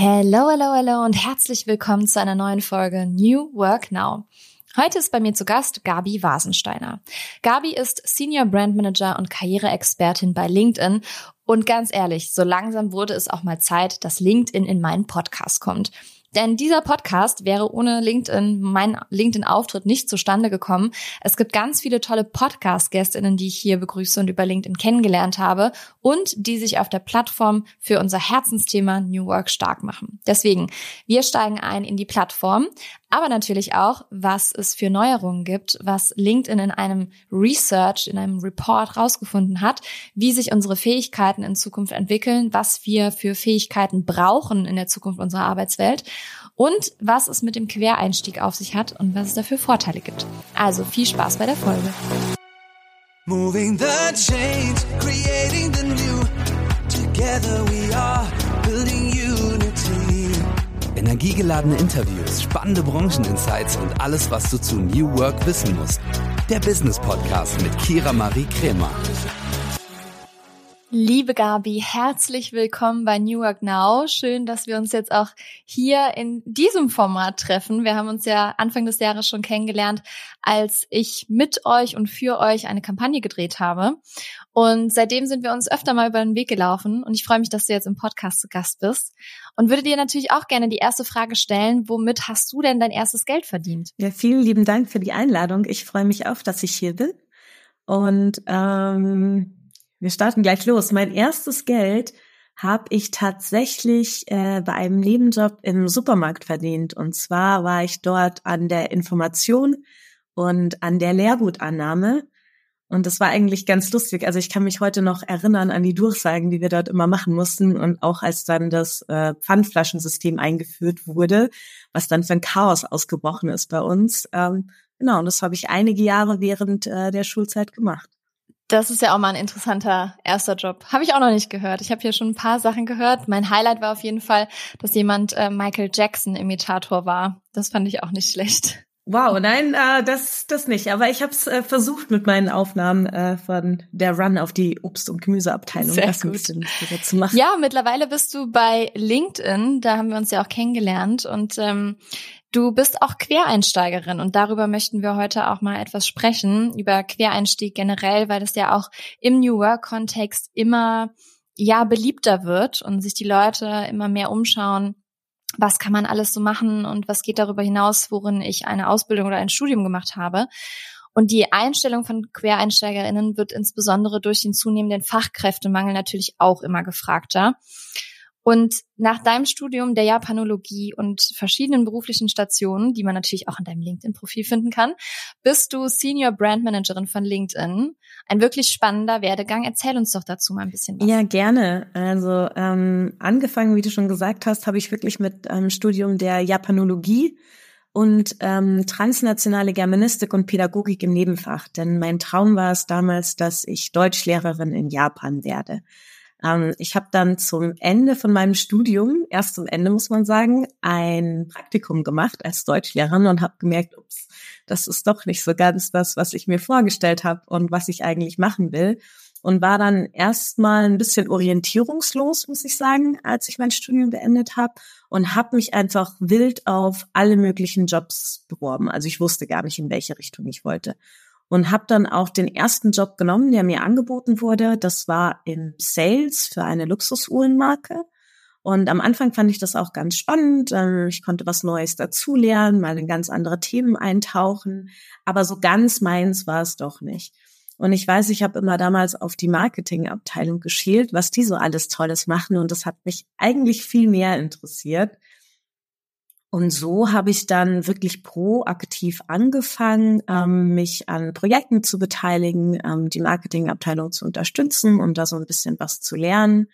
Hello, hello, hello und herzlich willkommen zu einer neuen Folge New Work Now. Heute ist bei mir zu Gast Gabi Wasensteiner. Gabi ist Senior Brand Manager und Karriereexpertin bei LinkedIn und ganz ehrlich, so langsam wurde es auch mal Zeit, dass LinkedIn in meinen Podcast kommt. Denn dieser Podcast wäre ohne LinkedIn, mein LinkedIn-Auftritt nicht zustande gekommen. Es gibt ganz viele tolle Podcast-Gästinnen, die ich hier begrüße und über LinkedIn kennengelernt habe und die sich auf der Plattform für unser Herzensthema New Work stark machen. Deswegen, wir steigen ein in die Plattform, aber natürlich auch, was es für Neuerungen gibt, was LinkedIn in einem Research, in einem Report rausgefunden hat, wie sich unsere Fähigkeiten in Zukunft entwickeln, was wir für Fähigkeiten brauchen in der Zukunft unserer Arbeitswelt und was es mit dem Quereinstieg auf sich hat und was es dafür Vorteile gibt. Also viel Spaß bei der Folge. Moving the change, creating the new. Together we are. Energiegeladene Interviews, spannende Brancheninsights und alles, was du zu New Work wissen musst. Der Business Podcast mit Kira Marie Kremer. Liebe Gabi, herzlich willkommen bei New Work Now. Schön, dass wir uns jetzt auch hier in diesem Format treffen. Wir haben uns ja Anfang des Jahres schon kennengelernt, als ich mit euch und für euch eine Kampagne gedreht habe. Und seitdem sind wir uns öfter mal über den Weg gelaufen. Und ich freue mich, dass du jetzt im Podcast zu Gast bist. Und würde dir natürlich auch gerne die erste Frage stellen, womit hast du denn dein erstes Geld verdient? Ja, vielen lieben Dank für die Einladung. Ich freue mich auch, dass ich hier bin. Und ähm wir starten gleich los. Mein erstes Geld habe ich tatsächlich äh, bei einem Nebenjob im Supermarkt verdient. Und zwar war ich dort an der Information und an der Lehrgutannahme. Und das war eigentlich ganz lustig. Also ich kann mich heute noch erinnern an die Durchsagen, die wir dort immer machen mussten. Und auch als dann das äh, Pfandflaschensystem eingeführt wurde, was dann für ein Chaos ausgebrochen ist bei uns. Ähm, genau, und das habe ich einige Jahre während äh, der Schulzeit gemacht. Das ist ja auch mal ein interessanter erster Job. Habe ich auch noch nicht gehört. Ich habe hier schon ein paar Sachen gehört. Mein Highlight war auf jeden Fall, dass jemand äh, Michael Jackson Imitator war. Das fand ich auch nicht schlecht. Wow, nein, äh, das das nicht. Aber ich habe es äh, versucht mit meinen Aufnahmen äh, von der Run auf die Obst- und Gemüseabteilung, Sehr das gut. ein bisschen zu machen. Ja, mittlerweile bist du bei LinkedIn. Da haben wir uns ja auch kennengelernt und ähm, Du bist auch Quereinsteigerin und darüber möchten wir heute auch mal etwas sprechen, über Quereinstieg generell, weil das ja auch im New Work-Kontext immer ja beliebter wird und sich die Leute immer mehr umschauen, was kann man alles so machen und was geht darüber hinaus, worin ich eine Ausbildung oder ein Studium gemacht habe. Und die Einstellung von QuereinsteigerInnen wird insbesondere durch den zunehmenden Fachkräftemangel natürlich auch immer gefragter. Und nach deinem Studium der Japanologie und verschiedenen beruflichen Stationen, die man natürlich auch in deinem LinkedIn-Profil finden kann, bist du Senior Brand Managerin von LinkedIn. Ein wirklich spannender Werdegang. Erzähl uns doch dazu mal ein bisschen was. Ja, gerne. Also ähm, angefangen, wie du schon gesagt hast, habe ich wirklich mit ähm, Studium der Japanologie und ähm, transnationale Germanistik und Pädagogik im Nebenfach. Denn mein Traum war es damals, dass ich Deutschlehrerin in Japan werde. Ähm, ich habe dann zum Ende von meinem Studium, erst zum Ende muss man sagen, ein Praktikum gemacht als Deutschlehrerin und habe gemerkt, ups, das ist doch nicht so ganz das, was ich mir vorgestellt habe und was ich eigentlich machen will. Und war dann erstmal ein bisschen orientierungslos, muss ich sagen, als ich mein Studium beendet habe und habe mich einfach wild auf alle möglichen Jobs beworben. Also ich wusste gar nicht, in welche Richtung ich wollte und habe dann auch den ersten Job genommen, der mir angeboten wurde. Das war im Sales für eine Luxusuhrenmarke. Und am Anfang fand ich das auch ganz spannend. Ich konnte was Neues dazulernen, mal in ganz andere Themen eintauchen. Aber so ganz meins war es doch nicht. Und ich weiß, ich habe immer damals auf die Marketingabteilung geschielt, was die so alles Tolles machen. Und das hat mich eigentlich viel mehr interessiert. Und so habe ich dann wirklich proaktiv angefangen, ähm, mich an Projekten zu beteiligen, ähm, die Marketingabteilung zu unterstützen und da so ein bisschen was zu lernen.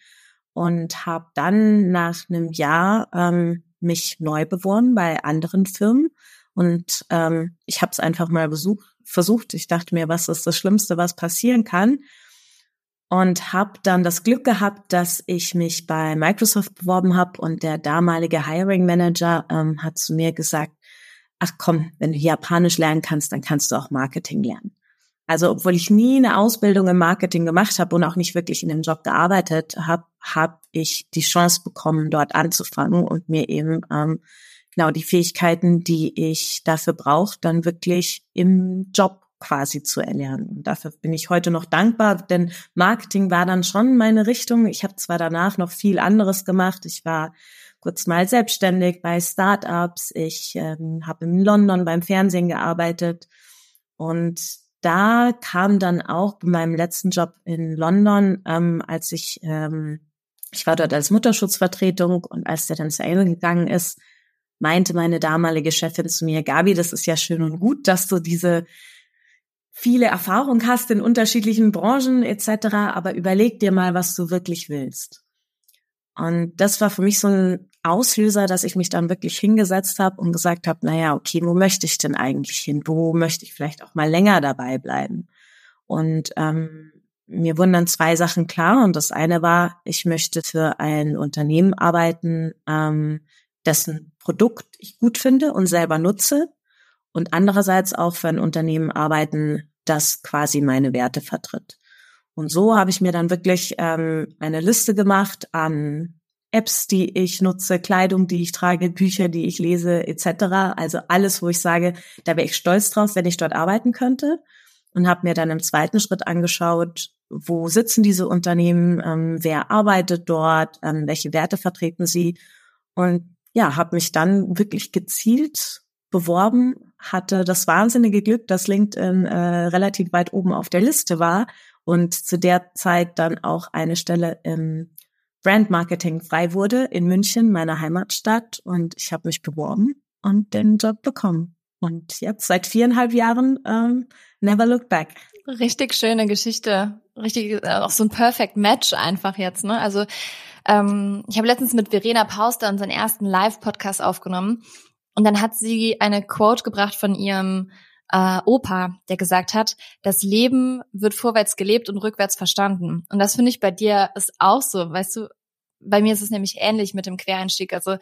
Und habe dann nach einem Jahr ähm, mich neu beworben bei anderen Firmen. Und ähm, ich habe es einfach mal besucht, versucht. Ich dachte mir, was ist das Schlimmste, was passieren kann? Und habe dann das Glück gehabt, dass ich mich bei Microsoft beworben habe und der damalige Hiring Manager ähm, hat zu mir gesagt, ach komm, wenn du Japanisch lernen kannst, dann kannst du auch Marketing lernen. Also obwohl ich nie eine Ausbildung im Marketing gemacht habe und auch nicht wirklich in dem Job gearbeitet habe, habe ich die Chance bekommen, dort anzufangen und mir eben ähm, genau die Fähigkeiten, die ich dafür brauche, dann wirklich im Job quasi zu erlernen. Und dafür bin ich heute noch dankbar, denn Marketing war dann schon meine Richtung. Ich habe zwar danach noch viel anderes gemacht. Ich war kurz mal selbstständig bei Startups. Ich ähm, habe in London beim Fernsehen gearbeitet und da kam dann auch bei meinem letzten Job in London, ähm, als ich ähm, ich war dort als Mutterschutzvertretung und als der dann zu Ende gegangen ist, meinte meine damalige Chefin zu mir, Gabi, das ist ja schön und gut, dass du diese viele Erfahrung hast in unterschiedlichen Branchen etc., aber überleg dir mal, was du wirklich willst. Und das war für mich so ein Auslöser, dass ich mich dann wirklich hingesetzt habe und gesagt habe, naja, okay, wo möchte ich denn eigentlich hin? Wo möchte ich vielleicht auch mal länger dabei bleiben? Und ähm, mir wurden dann zwei Sachen klar. Und das eine war, ich möchte für ein Unternehmen arbeiten, ähm, dessen Produkt ich gut finde und selber nutze und andererseits auch für ein Unternehmen arbeiten, das quasi meine Werte vertritt. Und so habe ich mir dann wirklich ähm, eine Liste gemacht an Apps, die ich nutze, Kleidung, die ich trage, Bücher, die ich lese, etc. Also alles, wo ich sage, da wäre ich stolz drauf, wenn ich dort arbeiten könnte. Und habe mir dann im zweiten Schritt angeschaut, wo sitzen diese Unternehmen, ähm, wer arbeitet dort, ähm, welche Werte vertreten sie. Und ja, habe mich dann wirklich gezielt beworben, hatte das wahnsinnige Glück, dass LinkedIn äh, relativ weit oben auf der Liste war und zu der Zeit dann auch eine Stelle im Brand Marketing frei wurde in München, meiner Heimatstadt. Und ich habe mich beworben und den Job bekommen. Und jetzt seit viereinhalb Jahren ähm, never look back. Richtig schöne Geschichte. Richtig, äh, auch so ein Perfect Match einfach jetzt, ne? Also ähm, ich habe letztens mit Verena Pauster unseren ersten Live-Podcast aufgenommen und dann hat sie eine Quote gebracht von ihrem äh, Opa, der gesagt hat, das Leben wird vorwärts gelebt und rückwärts verstanden. Und das finde ich bei dir ist auch so, weißt du, bei mir ist es nämlich ähnlich mit dem Quereinstieg. Also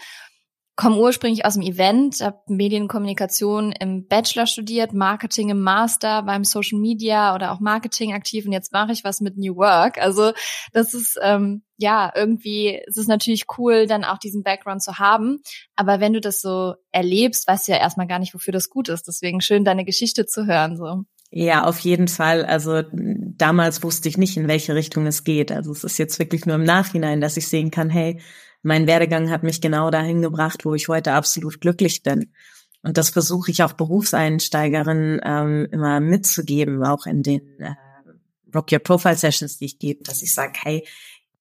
komme ursprünglich aus dem Event, habe Medienkommunikation im Bachelor studiert, Marketing im Master, beim Social Media oder auch Marketing aktiv und jetzt mache ich was mit New Work. Also das ist ähm, ja irgendwie, es ist natürlich cool, dann auch diesen Background zu haben. Aber wenn du das so erlebst, weißt du ja erstmal gar nicht, wofür das gut ist. Deswegen schön, deine Geschichte zu hören. So. Ja, auf jeden Fall. Also damals wusste ich nicht, in welche Richtung es geht. Also es ist jetzt wirklich nur im Nachhinein, dass ich sehen kann, hey, mein Werdegang hat mich genau dahin gebracht, wo ich heute absolut glücklich bin. Und das versuche ich auch Berufseinsteigerinnen ähm, immer mitzugeben, auch in den äh, Rock Your Profile Sessions, die ich gebe, dass ich sage, hey,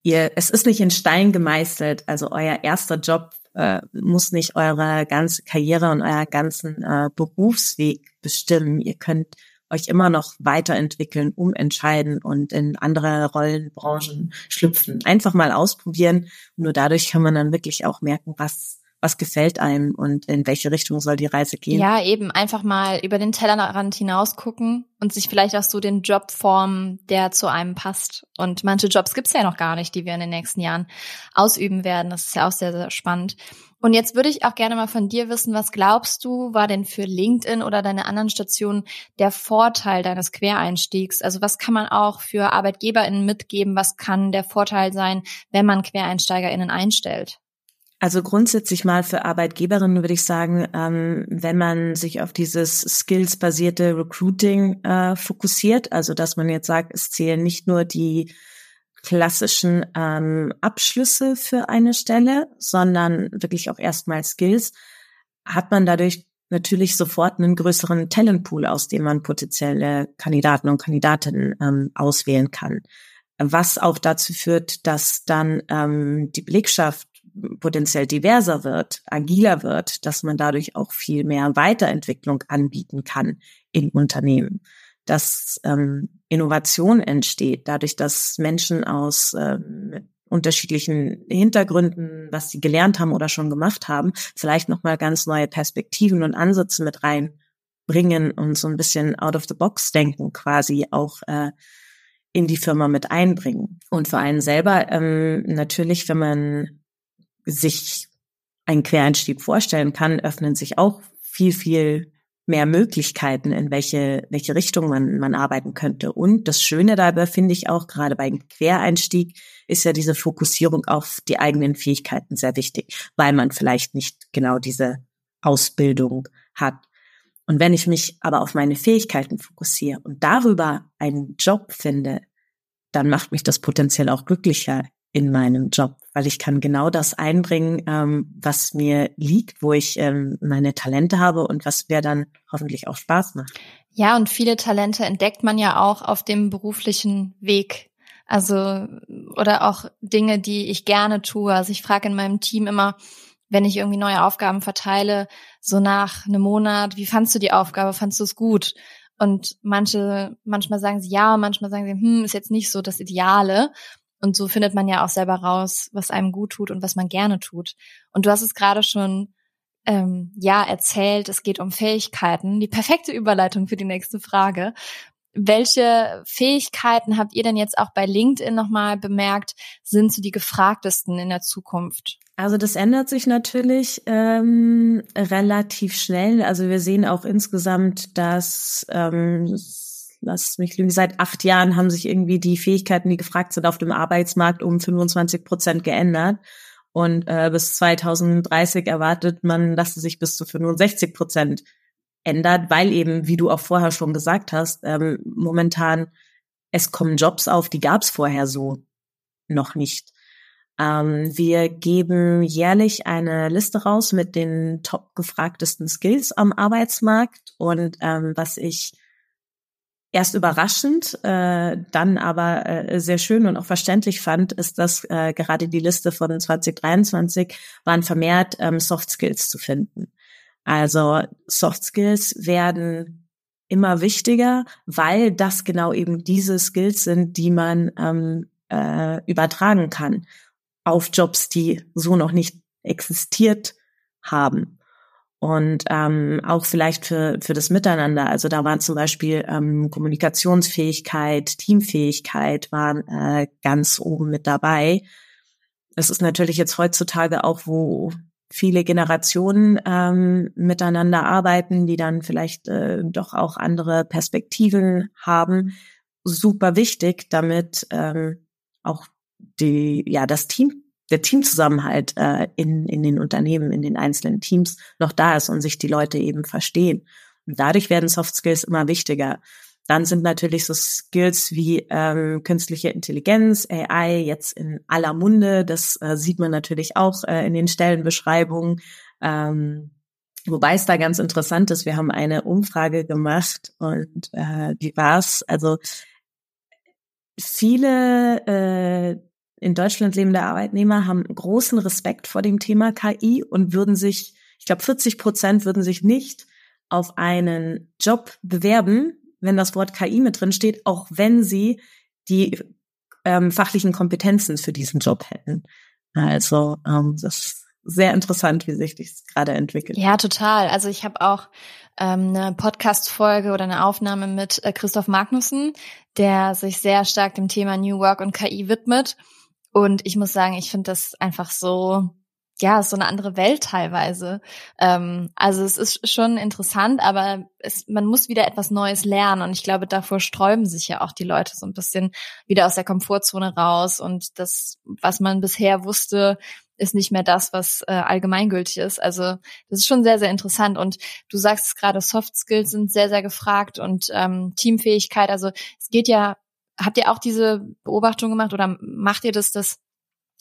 ihr, es ist nicht in Stein gemeißelt, also euer erster Job äh, muss nicht eure ganze Karriere und euer ganzen äh, Berufsweg bestimmen. Ihr könnt euch immer noch weiterentwickeln, umentscheiden und in andere Rollenbranchen schlüpfen. Einfach mal ausprobieren. Nur dadurch kann man dann wirklich auch merken, was was gefällt einem und in welche Richtung soll die Reise gehen. Ja, eben einfach mal über den Tellerrand hinaus gucken und sich vielleicht auch so den Job formen, der zu einem passt. Und manche Jobs gibt's ja noch gar nicht, die wir in den nächsten Jahren ausüben werden. Das ist ja auch sehr, sehr spannend. Und jetzt würde ich auch gerne mal von dir wissen, was glaubst du, war denn für LinkedIn oder deine anderen Stationen der Vorteil deines Quereinstiegs? Also was kann man auch für ArbeitgeberInnen mitgeben? Was kann der Vorteil sein, wenn man QuereinsteigerInnen einstellt? Also grundsätzlich mal für Arbeitgeberinnen würde ich sagen, ähm, wenn man sich auf dieses skills-basierte Recruiting äh, fokussiert, also dass man jetzt sagt, es zählen nicht nur die klassischen ähm, Abschlüsse für eine Stelle, sondern wirklich auch erstmal Skills, hat man dadurch natürlich sofort einen größeren Talentpool, aus dem man potenzielle Kandidaten und Kandidatinnen ähm, auswählen kann. Was auch dazu führt, dass dann ähm, die Belegschaft potenziell diverser wird, agiler wird, dass man dadurch auch viel mehr Weiterentwicklung anbieten kann in Unternehmen dass ähm, Innovation entsteht, dadurch, dass Menschen aus ähm, unterschiedlichen Hintergründen, was sie gelernt haben oder schon gemacht haben, vielleicht nochmal ganz neue Perspektiven und Ansätze mit reinbringen und so ein bisschen out of the box denken quasi auch äh, in die Firma mit einbringen. Und für einen selber ähm, natürlich, wenn man sich einen Quereinstieg vorstellen kann, öffnen sich auch viel, viel mehr Möglichkeiten, in welche, welche Richtung man, man arbeiten könnte. Und das Schöne dabei finde ich auch, gerade beim Quereinstieg, ist ja diese Fokussierung auf die eigenen Fähigkeiten sehr wichtig, weil man vielleicht nicht genau diese Ausbildung hat. Und wenn ich mich aber auf meine Fähigkeiten fokussiere und darüber einen Job finde, dann macht mich das potenziell auch glücklicher in meinem Job, weil ich kann genau das einbringen, ähm, was mir liegt, wo ich ähm, meine Talente habe und was mir dann hoffentlich auch Spaß macht. Ja, und viele Talente entdeckt man ja auch auf dem beruflichen Weg. Also, oder auch Dinge, die ich gerne tue. Also ich frage in meinem Team immer, wenn ich irgendwie neue Aufgaben verteile, so nach einem Monat, wie fandst du die Aufgabe? Fandst du es gut? Und manche, manchmal sagen sie ja, manchmal sagen sie, hm, ist jetzt nicht so das Ideale. Und so findet man ja auch selber raus, was einem gut tut und was man gerne tut. Und du hast es gerade schon ähm, ja erzählt, es geht um Fähigkeiten. Die perfekte Überleitung für die nächste Frage. Welche Fähigkeiten habt ihr denn jetzt auch bei LinkedIn nochmal bemerkt, sind so die gefragtesten in der Zukunft? Also das ändert sich natürlich ähm, relativ schnell. Also wir sehen auch insgesamt, dass ähm, lass mich lügen, seit acht Jahren haben sich irgendwie die Fähigkeiten, die gefragt sind auf dem Arbeitsmarkt, um 25 Prozent geändert. Und äh, bis 2030 erwartet man, dass es sich bis zu 65 Prozent ändert, weil eben, wie du auch vorher schon gesagt hast, ähm, momentan es kommen Jobs auf, die gab es vorher so noch nicht. Ähm, wir geben jährlich eine Liste raus mit den top gefragtesten Skills am Arbeitsmarkt und ähm, was ich erst überraschend, äh, dann aber äh, sehr schön und auch verständlich fand, ist, dass äh, gerade die Liste von 2023 waren vermehrt ähm, Soft Skills zu finden. Also Soft Skills werden immer wichtiger, weil das genau eben diese Skills sind, die man ähm, äh, übertragen kann auf Jobs, die so noch nicht existiert haben und ähm, auch vielleicht für, für das Miteinander. Also da waren zum Beispiel ähm, Kommunikationsfähigkeit, Teamfähigkeit waren äh, ganz oben mit dabei. Es ist natürlich jetzt heutzutage auch, wo viele Generationen ähm, miteinander arbeiten, die dann vielleicht äh, doch auch andere Perspektiven haben, super wichtig, damit ähm, auch die ja das Team der Teamzusammenhalt äh, in, in den Unternehmen, in den einzelnen Teams noch da ist und sich die Leute eben verstehen. Und dadurch werden Soft Skills immer wichtiger. Dann sind natürlich so Skills wie ähm, künstliche Intelligenz, AI jetzt in aller Munde. Das äh, sieht man natürlich auch äh, in den Stellenbeschreibungen. Ähm, wobei es da ganz interessant ist, wir haben eine Umfrage gemacht und äh, die war's. Also viele äh, in Deutschland lebende Arbeitnehmer haben großen Respekt vor dem Thema KI und würden sich, ich glaube, 40 Prozent würden sich nicht auf einen Job bewerben, wenn das Wort KI mit drin steht, auch wenn sie die ähm, fachlichen Kompetenzen für diesen Job hätten. Also ähm, das ist sehr interessant, wie sich das gerade entwickelt. Ja, total. Also ich habe auch ähm, eine Podcast-Folge oder eine Aufnahme mit äh, Christoph Magnussen, der sich sehr stark dem Thema New Work und KI widmet. Und ich muss sagen, ich finde das einfach so, ja, so eine andere Welt teilweise. Ähm, also es ist schon interessant, aber es, man muss wieder etwas Neues lernen. Und ich glaube, davor sträuben sich ja auch die Leute so ein bisschen wieder aus der Komfortzone raus. Und das, was man bisher wusste, ist nicht mehr das, was äh, allgemeingültig ist. Also das ist schon sehr, sehr interessant. Und du sagst es gerade, Soft Skills sind sehr, sehr gefragt und ähm, Teamfähigkeit. Also es geht ja habt ihr auch diese Beobachtung gemacht oder macht ihr das, dass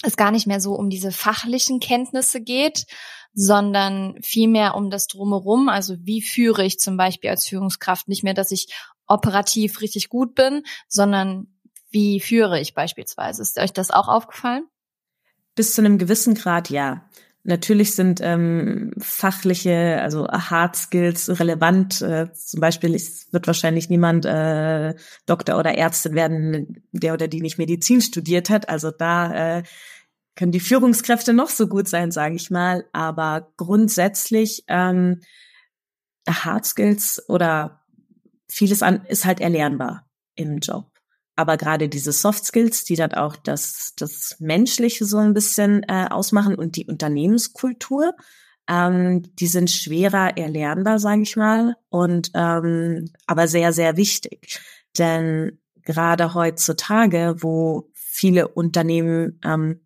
es gar nicht mehr so um diese fachlichen Kenntnisse geht, sondern vielmehr um das Drumherum. Also wie führe ich zum Beispiel als Führungskraft nicht mehr, dass ich operativ richtig gut bin, sondern wie führe ich beispielsweise? Ist euch das auch aufgefallen? Bis zu einem gewissen Grad ja. Natürlich sind ähm, fachliche, also Hard Skills relevant. Äh, zum Beispiel es wird wahrscheinlich niemand äh, Doktor oder Ärztin werden, der oder die nicht Medizin studiert hat. Also da äh, können die Führungskräfte noch so gut sein, sage ich mal. Aber grundsätzlich ähm, Hard Skills oder vieles an ist halt erlernbar im Job. Aber gerade diese Soft Skills, die dann auch das, das Menschliche so ein bisschen äh, ausmachen und die Unternehmenskultur, Ähm, die sind schwerer erlernbar, sage ich mal, und ähm, aber sehr, sehr wichtig. Denn gerade heutzutage, wo viele Unternehmen ähm,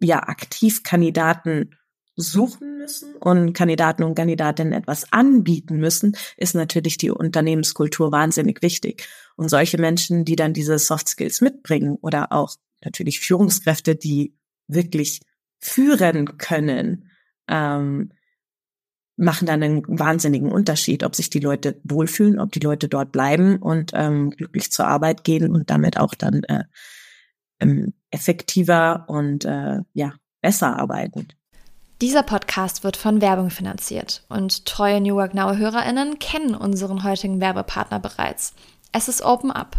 ja aktiv Kandidaten suchen müssen und Kandidaten und Kandidatinnen etwas anbieten müssen, ist natürlich die Unternehmenskultur wahnsinnig wichtig. Und solche Menschen, die dann diese Soft Skills mitbringen oder auch natürlich Führungskräfte, die wirklich führen können, ähm, machen dann einen wahnsinnigen Unterschied, ob sich die Leute wohlfühlen, ob die Leute dort bleiben und ähm, glücklich zur Arbeit gehen und damit auch dann äh, ähm, effektiver und äh, ja besser arbeiten. Dieser Podcast wird von Werbung finanziert und treue New Work Now HörerInnen kennen unseren heutigen Werbepartner bereits. Es ist Open Up.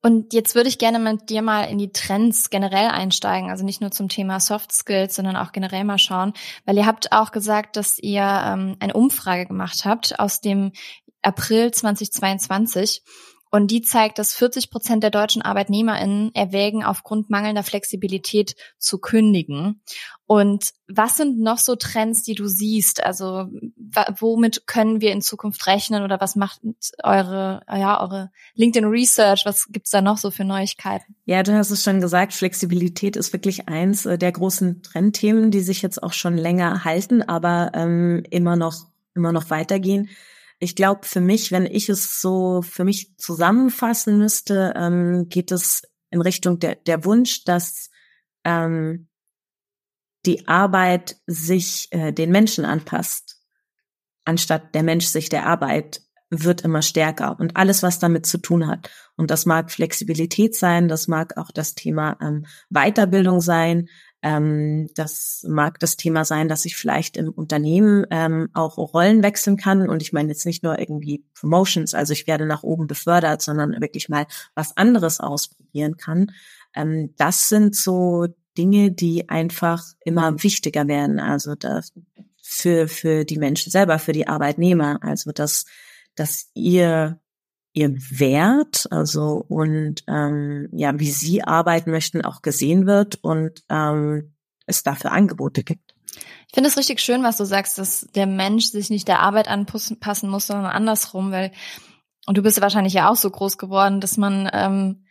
Und jetzt würde ich gerne mit dir mal in die Trends generell einsteigen, also nicht nur zum Thema Soft Skills, sondern auch generell mal schauen, weil ihr habt auch gesagt, dass ihr ähm, eine Umfrage gemacht habt aus dem April 2022 und die zeigt, dass 40 Prozent der deutschen ArbeitnehmerInnen erwägen, aufgrund mangelnder Flexibilität zu kündigen. Und was sind noch so Trends, die du siehst? Also womit können wir in Zukunft rechnen oder was macht eure, ja, eure LinkedIn Research? Was gibt's da noch so für Neuigkeiten? Ja, du hast es schon gesagt, Flexibilität ist wirklich eins äh, der großen Trendthemen, die sich jetzt auch schon länger halten, aber ähm, immer noch, immer noch weitergehen. Ich glaube, für mich, wenn ich es so für mich zusammenfassen müsste, ähm, geht es in Richtung der, der Wunsch, dass ähm, die Arbeit sich äh, den Menschen anpasst, anstatt der Mensch sich der Arbeit, wird immer stärker und alles, was damit zu tun hat. Und das mag Flexibilität sein, das mag auch das Thema ähm, Weiterbildung sein, ähm, das mag das Thema sein, dass ich vielleicht im Unternehmen ähm, auch Rollen wechseln kann. Und ich meine jetzt nicht nur irgendwie Promotions, also ich werde nach oben befördert, sondern wirklich mal was anderes ausprobieren kann. Ähm, das sind so Dinge, die einfach immer wichtiger werden. Also das für, für die Menschen selber, für die Arbeitnehmer. Also dass, dass ihr ihr Wert, also und ähm, ja, wie sie arbeiten möchten, auch gesehen wird und ähm, es dafür Angebote gibt. Ich finde es richtig schön, was du sagst, dass der Mensch sich nicht der Arbeit anpassen muss, sondern andersrum, weil und du bist ja wahrscheinlich ja auch so groß geworden, dass man ähm,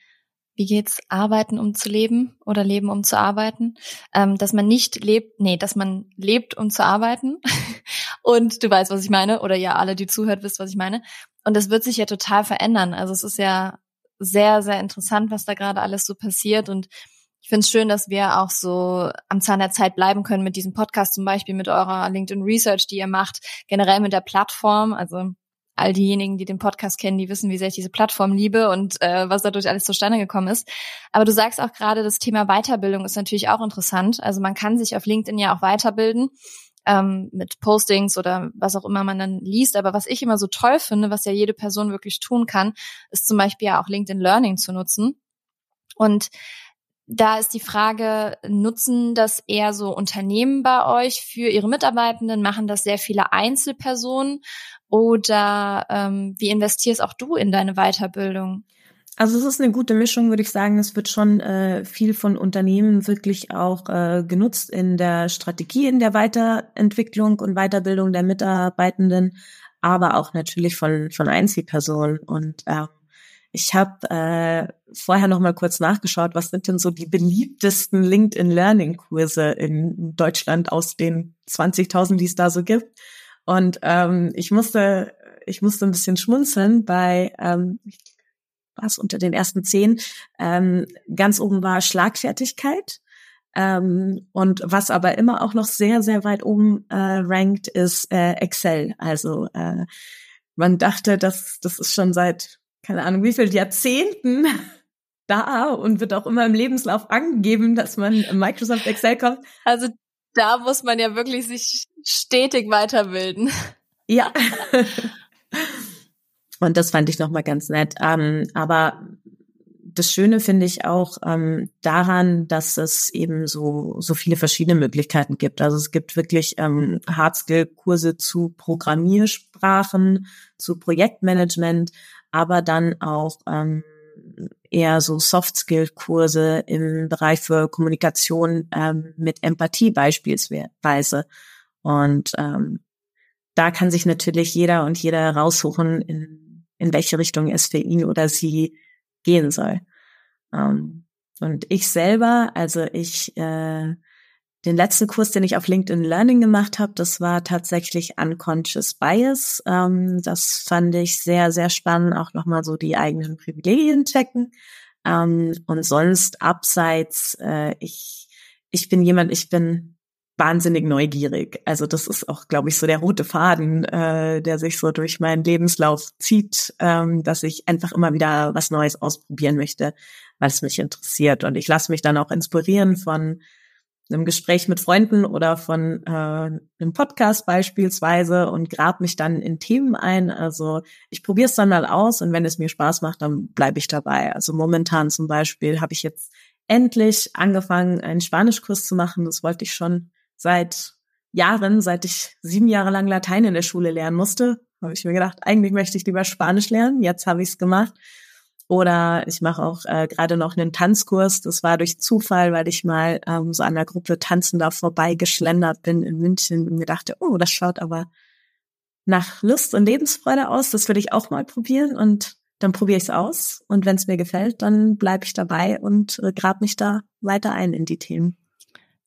wie geht's, arbeiten um zu leben oder leben um zu arbeiten, ähm, dass man nicht lebt, nee, dass man lebt um zu arbeiten. und du weißt, was ich meine, oder ja, alle, die zuhört, wisst, was ich meine. Und das wird sich ja total verändern. Also es ist ja sehr, sehr interessant, was da gerade alles so passiert. Und ich finde es schön, dass wir auch so am Zahn der Zeit bleiben können mit diesem Podcast, zum Beispiel mit eurer LinkedIn Research, die ihr macht, generell mit der Plattform. Also all diejenigen, die den Podcast kennen, die wissen, wie sehr ich diese Plattform liebe und äh, was dadurch alles zustande gekommen ist. Aber du sagst auch gerade, das Thema Weiterbildung ist natürlich auch interessant. Also man kann sich auf LinkedIn ja auch weiterbilden ähm, mit Postings oder was auch immer man dann liest. Aber was ich immer so toll finde, was ja jede Person wirklich tun kann, ist zum Beispiel ja auch LinkedIn Learning zu nutzen. Und da ist die Frage, nutzen das eher so Unternehmen bei euch für ihre Mitarbeitenden? Machen das sehr viele Einzelpersonen? Oder ähm, wie investierst auch du in deine Weiterbildung? Also es ist eine gute Mischung, würde ich sagen. Es wird schon äh, viel von Unternehmen wirklich auch äh, genutzt in der Strategie, in der Weiterentwicklung und Weiterbildung der Mitarbeitenden. aber auch natürlich von, von Einzelpersonen. Und ähm, ich habe äh, vorher noch mal kurz nachgeschaut, was sind denn so die beliebtesten LinkedIn Learning Kurse in Deutschland aus den 20.000, die es da so gibt. Und ähm, ich musste, ich musste ein bisschen schmunzeln bei ähm, was unter den ersten zehn. Ähm, ganz oben war Schlagfertigkeit. Ähm, und was aber immer auch noch sehr, sehr weit oben äh, rankt, ist äh, Excel. Also äh, man dachte, dass das ist schon seit keine Ahnung wie viel Jahrzehnten da und wird auch immer im Lebenslauf angegeben, dass man Microsoft Excel kommt. Also da muss man ja wirklich sich stetig weiterbilden. Ja. und das fand ich nochmal ganz nett. Ähm, aber das Schöne finde ich auch ähm, daran, dass es eben so so viele verschiedene Möglichkeiten gibt. Also es gibt wirklich ähm, Hardskill-Kurse zu Programmiersprachen, zu Projektmanagement, aber dann auch ähm, eher so Soft-Skill-Kurse im Bereich für Kommunikation ähm, mit Empathie beispielsweise. Und ähm, da kann sich natürlich jeder und jeder raussuchen, in, in welche Richtung es für ihn oder sie gehen soll. Ähm, und ich selber, also ich äh, den letzten Kurs, den ich auf LinkedIn Learning gemacht habe, das war tatsächlich Unconscious Bias. Ähm, das fand ich sehr, sehr spannend, auch nochmal so die eigenen Privilegien checken. Ähm, und sonst abseits, äh, ich, ich bin jemand, ich bin wahnsinnig neugierig. Also das ist auch, glaube ich, so der rote Faden, äh, der sich so durch meinen Lebenslauf zieht, ähm, dass ich einfach immer wieder was Neues ausprobieren möchte, weil es mich interessiert. Und ich lasse mich dann auch inspirieren von einem Gespräch mit Freunden oder von äh, einem Podcast beispielsweise und grab mich dann in Themen ein. Also ich probiere es dann mal aus und wenn es mir Spaß macht, dann bleibe ich dabei. Also momentan zum Beispiel habe ich jetzt endlich angefangen, einen Spanischkurs zu machen. Das wollte ich schon seit Jahren, seit ich sieben Jahre lang Latein in der Schule lernen musste. Habe ich mir gedacht, eigentlich möchte ich lieber Spanisch lernen. Jetzt habe ich es gemacht. Oder ich mache auch äh, gerade noch einen Tanzkurs. Das war durch Zufall, weil ich mal ähm, so an der Gruppe Tanzender vorbeigeschlendert bin in München und mir dachte, oh, das schaut aber nach Lust und Lebensfreude aus. Das würde ich auch mal probieren und dann probiere ich es aus. Und wenn es mir gefällt, dann bleibe ich dabei und äh, grab mich da weiter ein in die Themen.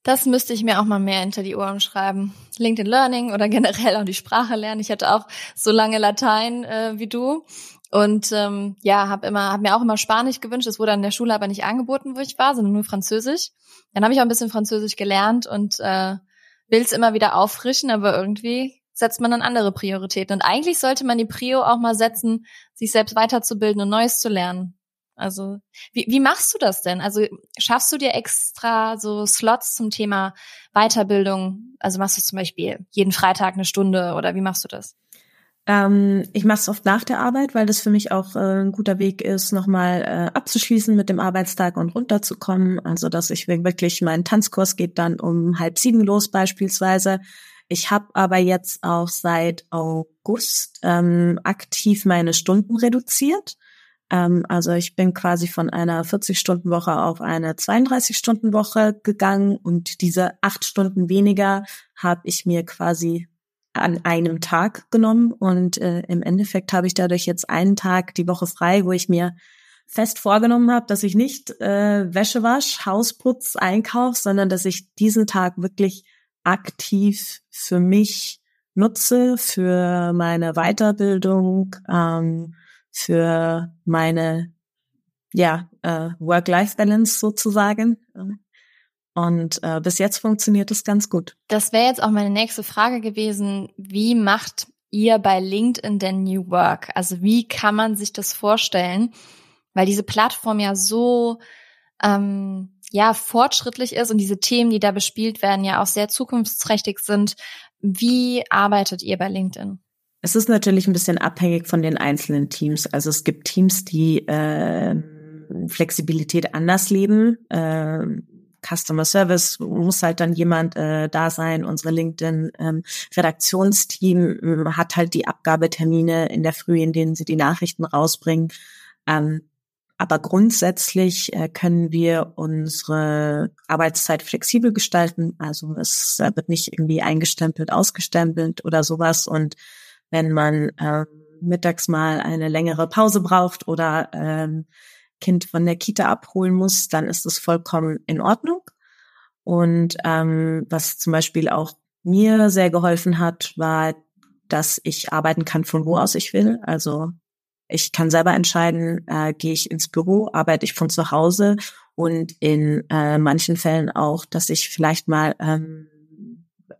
Das müsste ich mir auch mal mehr hinter die Ohren schreiben. LinkedIn Learning oder generell auch die Sprache lernen. Ich hatte auch so lange Latein äh, wie du und ähm, ja, habe immer, hab mir auch immer Spanisch gewünscht. Es wurde an der Schule aber nicht angeboten, wo ich war, sondern nur Französisch. Dann habe ich auch ein bisschen Französisch gelernt und äh, will es immer wieder auffrischen, aber irgendwie setzt man dann andere Prioritäten. Und eigentlich sollte man die Prio auch mal setzen, sich selbst weiterzubilden und Neues zu lernen. Also, wie, wie machst du das denn? Also, schaffst du dir extra so Slots zum Thema Weiterbildung? Also machst du zum Beispiel jeden Freitag eine Stunde oder wie machst du das? Ähm, ich mache es oft nach der Arbeit, weil das für mich auch äh, ein guter Weg ist, nochmal äh, abzuschließen mit dem Arbeitstag und runterzukommen. Also dass ich wirklich, mein Tanzkurs geht dann um halb sieben los beispielsweise. Ich habe aber jetzt auch seit August ähm, aktiv meine Stunden reduziert. Ähm, also ich bin quasi von einer 40-Stunden-Woche auf eine 32-Stunden-Woche gegangen und diese acht Stunden weniger habe ich mir quasi an einem Tag genommen und äh, im Endeffekt habe ich dadurch jetzt einen Tag die Woche frei, wo ich mir fest vorgenommen habe, dass ich nicht äh, Wäsche wasch, Hausputz, Einkauf, sondern dass ich diesen Tag wirklich aktiv für mich nutze, für meine Weiterbildung, ähm, für meine ja, äh, Work-Life-Balance sozusagen. Und äh, bis jetzt funktioniert es ganz gut. Das wäre jetzt auch meine nächste Frage gewesen. Wie macht ihr bei LinkedIn denn New Work? Also wie kann man sich das vorstellen? Weil diese Plattform ja so ähm, ja fortschrittlich ist und diese Themen, die da bespielt werden, ja auch sehr zukunftsträchtig sind. Wie arbeitet ihr bei LinkedIn? Es ist natürlich ein bisschen abhängig von den einzelnen Teams. Also es gibt Teams, die äh, Flexibilität anders leben. Äh, Customer Service muss halt dann jemand äh, da sein. Unsere LinkedIn ähm, Redaktionsteam äh, hat halt die Abgabetermine in der Früh, in denen sie die Nachrichten rausbringen. Ähm, aber grundsätzlich äh, können wir unsere Arbeitszeit flexibel gestalten. Also es äh, wird nicht irgendwie eingestempelt, ausgestempelt oder sowas. Und wenn man ähm, mittags mal eine längere Pause braucht oder ähm, Kind von der Kita abholen muss, dann ist es vollkommen in Ordnung. Und ähm, was zum Beispiel auch mir sehr geholfen hat, war, dass ich arbeiten kann, von wo aus ich will. Also ich kann selber entscheiden, äh, gehe ich ins Büro, arbeite ich von zu Hause und in äh, manchen Fällen auch, dass ich vielleicht mal ähm,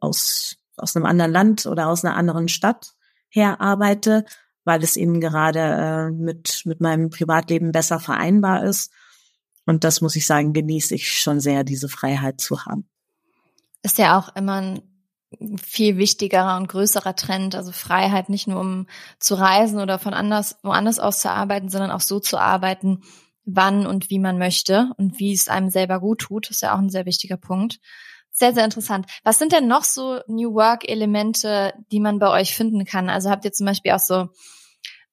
aus, aus einem anderen Land oder aus einer anderen Stadt her arbeite, weil es eben gerade äh, mit, mit meinem Privatleben besser vereinbar ist. Und das muss ich sagen, genieße ich schon sehr, diese Freiheit zu haben. Ist ja auch immer ein viel wichtigerer und größerer Trend, also Freiheit nicht nur um zu reisen oder von anders, woanders aus zu arbeiten, sondern auch so zu arbeiten, wann und wie man möchte und wie es einem selber gut tut, ist ja auch ein sehr wichtiger Punkt. Sehr, sehr interessant. Was sind denn noch so New Work Elemente, die man bei euch finden kann? Also habt ihr zum Beispiel auch so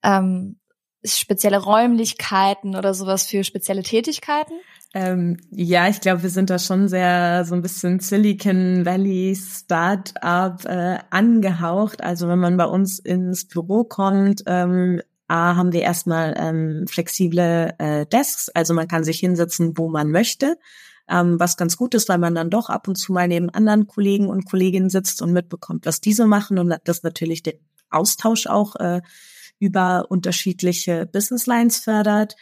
ähm, spezielle Räumlichkeiten oder sowas für spezielle Tätigkeiten? Ähm, ja, ich glaube, wir sind da schon sehr so ein bisschen Silicon Valley Startup äh, angehaucht. Also wenn man bei uns ins Büro kommt, ähm, A, haben wir erstmal ähm, flexible äh, Desks, also man kann sich hinsetzen, wo man möchte. Ähm, was ganz gut ist, weil man dann doch ab und zu mal neben anderen Kollegen und Kolleginnen sitzt und mitbekommt, was diese machen und das natürlich den Austausch auch äh, über unterschiedliche Business Lines fördert.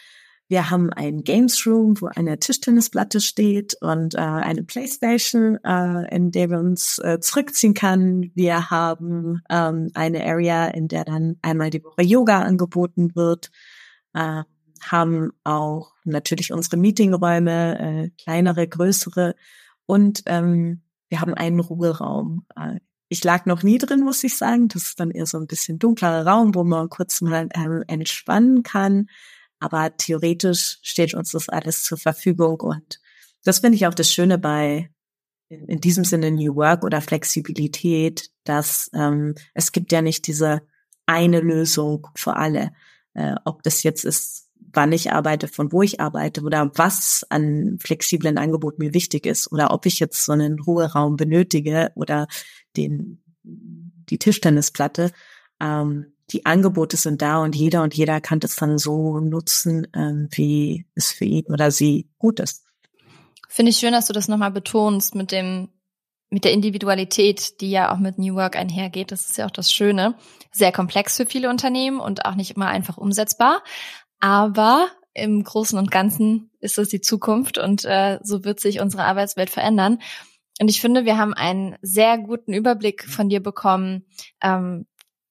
Wir haben ein Games Room, wo eine Tischtennisplatte steht und äh, eine Playstation, äh, in der wir uns äh, zurückziehen können. Wir haben ähm, eine Area, in der dann einmal die Woche Yoga angeboten wird. Äh, haben auch natürlich unsere Meetingräume, äh, kleinere, größere und ähm, wir haben einen Ruheraum. Äh, ich lag noch nie drin, muss ich sagen. Das ist dann eher so ein bisschen dunklerer Raum, wo man kurz mal ähm, entspannen kann. Aber theoretisch steht uns das alles zur Verfügung und das finde ich auch das Schöne bei in, diesem Sinne New Work oder Flexibilität, dass ähm, es gibt ja nicht diese eine Lösung für alle. Äh, ob das jetzt ist, wann ich arbeite, von wo ich arbeite oder was an flexiblen Angeboten mir wichtig ist oder ob ich jetzt so einen Ruheraum benötige oder den die Tischtennisplatte. Ähm, die Angebote sind da und jeder und jeder kann das dann so nutzen, ähm, wie es für ihn oder sie gut ist. Finde ich schön, dass du das nochmal betonst mit dem, mit der Individualität, die ja auch mit New Work einhergeht. Das ist ja auch das Schöne. Sehr komplex für viele Unternehmen und auch nicht immer einfach umsetzbar. Aber im Großen und Ganzen ist das die Zukunft und äh, so wird sich unsere Arbeitswelt verändern. Und ich finde, wir haben einen sehr guten Überblick von dir bekommen, ähm,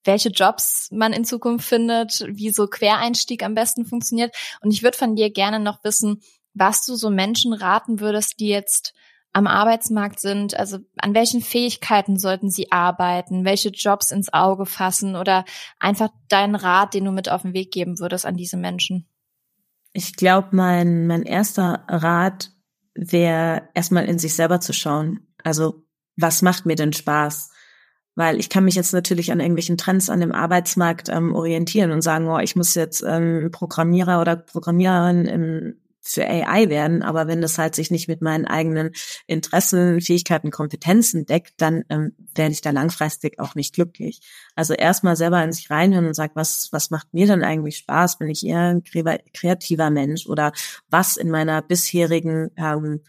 welche Jobs man in Zukunft findet, wie so Quereinstieg am besten funktioniert. Und ich würde von dir gerne noch wissen, was du so Menschen raten würdest, die jetzt am Arbeitsmarkt sind, also an welchen Fähigkeiten sollten sie arbeiten, welche Jobs ins Auge fassen oder einfach deinen Rat, den du mit auf den Weg geben würdest an diese Menschen? Ich glaube, mein, mein erster Rat wäre erstmal in sich selber zu schauen. Also was macht mir denn Spaß? Weil ich kann mich jetzt natürlich an irgendwelchen Trends an dem Arbeitsmarkt ähm, orientieren und sagen, oh, ich muss jetzt ähm, Programmierer oder Programmiererin im, für AI werden. Aber wenn das halt sich nicht mit meinen eigenen Interessen, Fähigkeiten, Kompetenzen deckt, dann ähm, werde ich da langfristig auch nicht glücklich. Also erstmal selber in sich reinhören und sagen, was, was macht mir denn eigentlich Spaß? Bin ich eher ein kreativer Mensch oder was in meiner bisherigen ähm,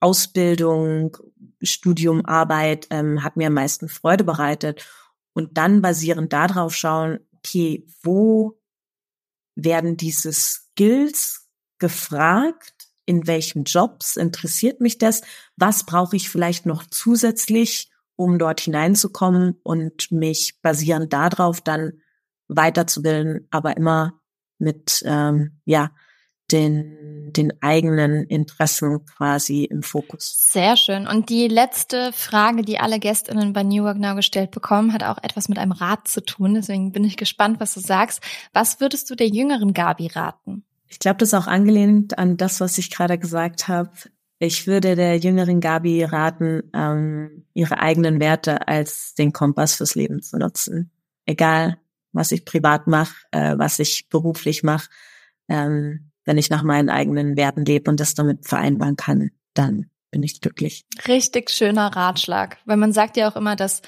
Ausbildung, Studium, Arbeit ähm, hat mir am meisten Freude bereitet. Und dann basierend darauf schauen, okay, wo werden diese Skills gefragt? In welchen Jobs interessiert mich das? Was brauche ich vielleicht noch zusätzlich, um dort hineinzukommen und mich basierend darauf dann weiterzubilden, aber immer mit ähm, ja den, den eigenen Interessen quasi im Fokus. Sehr schön. Und die letzte Frage, die alle GästInnen bei New Work Now gestellt bekommen, hat auch etwas mit einem Rat zu tun. Deswegen bin ich gespannt, was du sagst. Was würdest du der jüngeren Gabi raten? Ich glaube, das ist auch angelehnt an das, was ich gerade gesagt habe. Ich würde der jüngeren Gabi raten, ähm, ihre eigenen Werte als den Kompass fürs Leben zu nutzen. Egal, was ich privat mache, äh, was ich beruflich mache. Ähm, wenn ich nach meinen eigenen Werten lebe und das damit vereinbaren kann, dann bin ich glücklich. Richtig schöner Ratschlag, weil man sagt ja auch immer, dass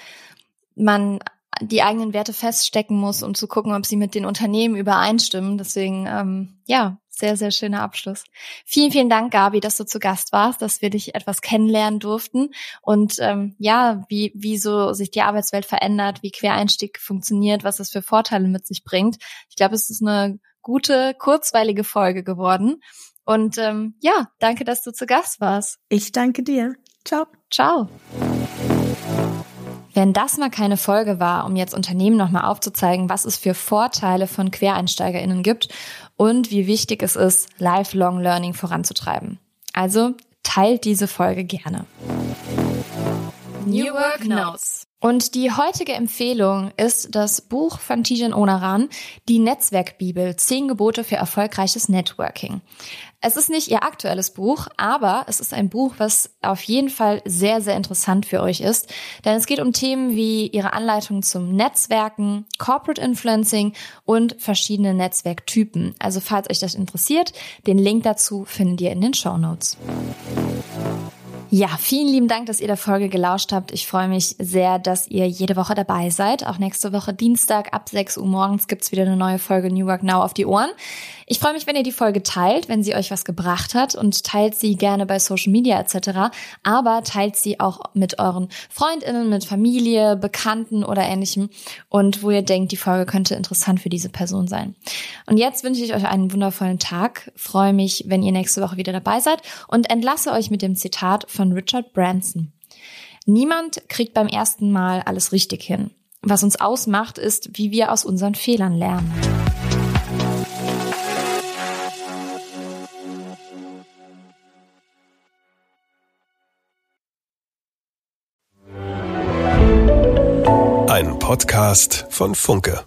man die eigenen Werte feststecken muss, um zu gucken, ob sie mit den Unternehmen übereinstimmen. Deswegen, ähm, ja, sehr, sehr schöner Abschluss. Vielen, vielen Dank, Gabi, dass du zu Gast warst, dass wir dich etwas kennenlernen durften und ähm, ja, wie, wie so sich die Arbeitswelt verändert, wie Quereinstieg funktioniert, was das für Vorteile mit sich bringt. Ich glaube, es ist eine gute, kurzweilige Folge geworden. Und ähm, ja, danke, dass du zu Gast warst. Ich danke dir. Ciao. Ciao. Wenn das mal keine Folge war, um jetzt Unternehmen nochmal aufzuzeigen, was es für Vorteile von QuereinsteigerInnen gibt und wie wichtig es ist, Lifelong Learning voranzutreiben. Also teilt diese Folge gerne. New Work Notes. Und die heutige Empfehlung ist das Buch von Tijan Onaran, die Netzwerkbibel, zehn Gebote für erfolgreiches Networking. Es ist nicht ihr aktuelles Buch, aber es ist ein Buch, was auf jeden Fall sehr, sehr interessant für euch ist. Denn es geht um Themen wie ihre Anleitung zum Netzwerken, Corporate Influencing und verschiedene Netzwerktypen. Also falls euch das interessiert, den Link dazu findet ihr in den Show Notes. Ja, vielen lieben Dank, dass ihr der Folge gelauscht habt. Ich freue mich sehr, dass ihr jede Woche dabei seid. Auch nächste Woche Dienstag ab 6 Uhr morgens gibt's wieder eine neue Folge New Work Now auf die Ohren. Ich freue mich, wenn ihr die Folge teilt, wenn sie euch was gebracht hat und teilt sie gerne bei Social Media etc. Aber teilt sie auch mit euren Freundinnen, mit Familie, Bekannten oder ähnlichem und wo ihr denkt, die Folge könnte interessant für diese Person sein. Und jetzt wünsche ich euch einen wundervollen Tag. Freue mich, wenn ihr nächste Woche wieder dabei seid und entlasse euch mit dem Zitat von Richard Branson. Niemand kriegt beim ersten Mal alles richtig hin. Was uns ausmacht, ist, wie wir aus unseren Fehlern lernen. Ein Podcast von Funke.